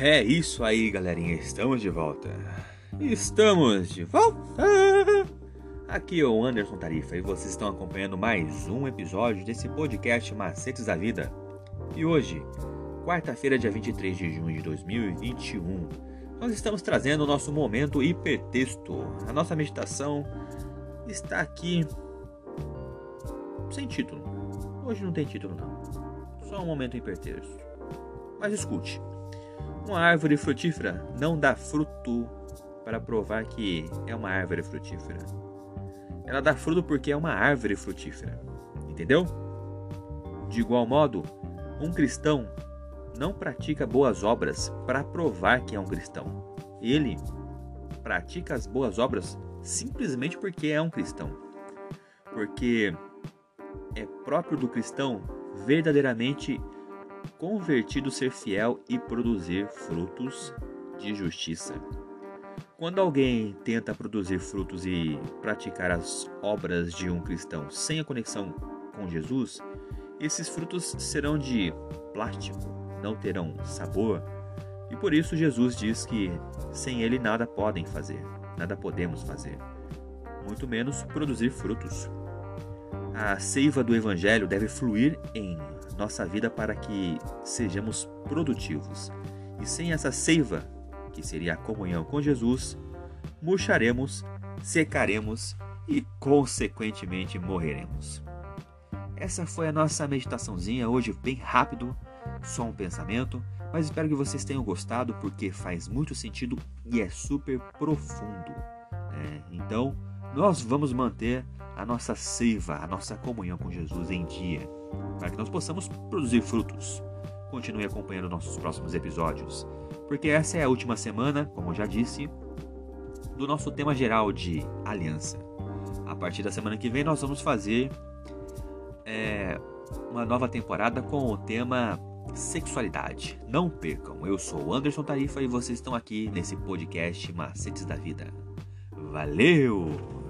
É isso aí, galerinha. Estamos de volta. Estamos de volta. Aqui é o Anderson Tarifa e vocês estão acompanhando mais um episódio desse podcast Macetes da Vida. E hoje, quarta-feira, dia 23 de junho de 2021, nós estamos trazendo o nosso momento hipertexto. A nossa meditação está aqui sem título. Hoje não tem título não. Só um momento hipertexto. Mas escute. Uma árvore frutífera não dá fruto para provar que é uma árvore frutífera. Ela dá fruto porque é uma árvore frutífera. Entendeu? De igual modo, um cristão não pratica boas obras para provar que é um cristão. Ele pratica as boas obras simplesmente porque é um cristão. Porque é próprio do cristão verdadeiramente convertido ser fiel e produzir frutos de justiça. Quando alguém tenta produzir frutos e praticar as obras de um cristão sem a conexão com Jesus, esses frutos serão de plástico, não terão sabor, e por isso Jesus diz que sem ele nada podem fazer, nada podemos fazer, muito menos produzir frutos. A seiva do Evangelho deve fluir em nossa vida para que sejamos produtivos. E sem essa seiva, que seria a comunhão com Jesus, murcharemos, secaremos e, consequentemente, morreremos. Essa foi a nossa meditaçãozinha hoje, bem rápido, só um pensamento, mas espero que vocês tenham gostado porque faz muito sentido e é super profundo. Né? Então, nós vamos manter a nossa seiva, a nossa comunhão com Jesus em dia, para que nós possamos produzir frutos. Continue acompanhando nossos próximos episódios, porque essa é a última semana, como eu já disse, do nosso tema geral de aliança. A partir da semana que vem, nós vamos fazer é, uma nova temporada com o tema sexualidade. Não percam, eu sou o Anderson Tarifa e vocês estão aqui nesse podcast Macetes da Vida. Valeu!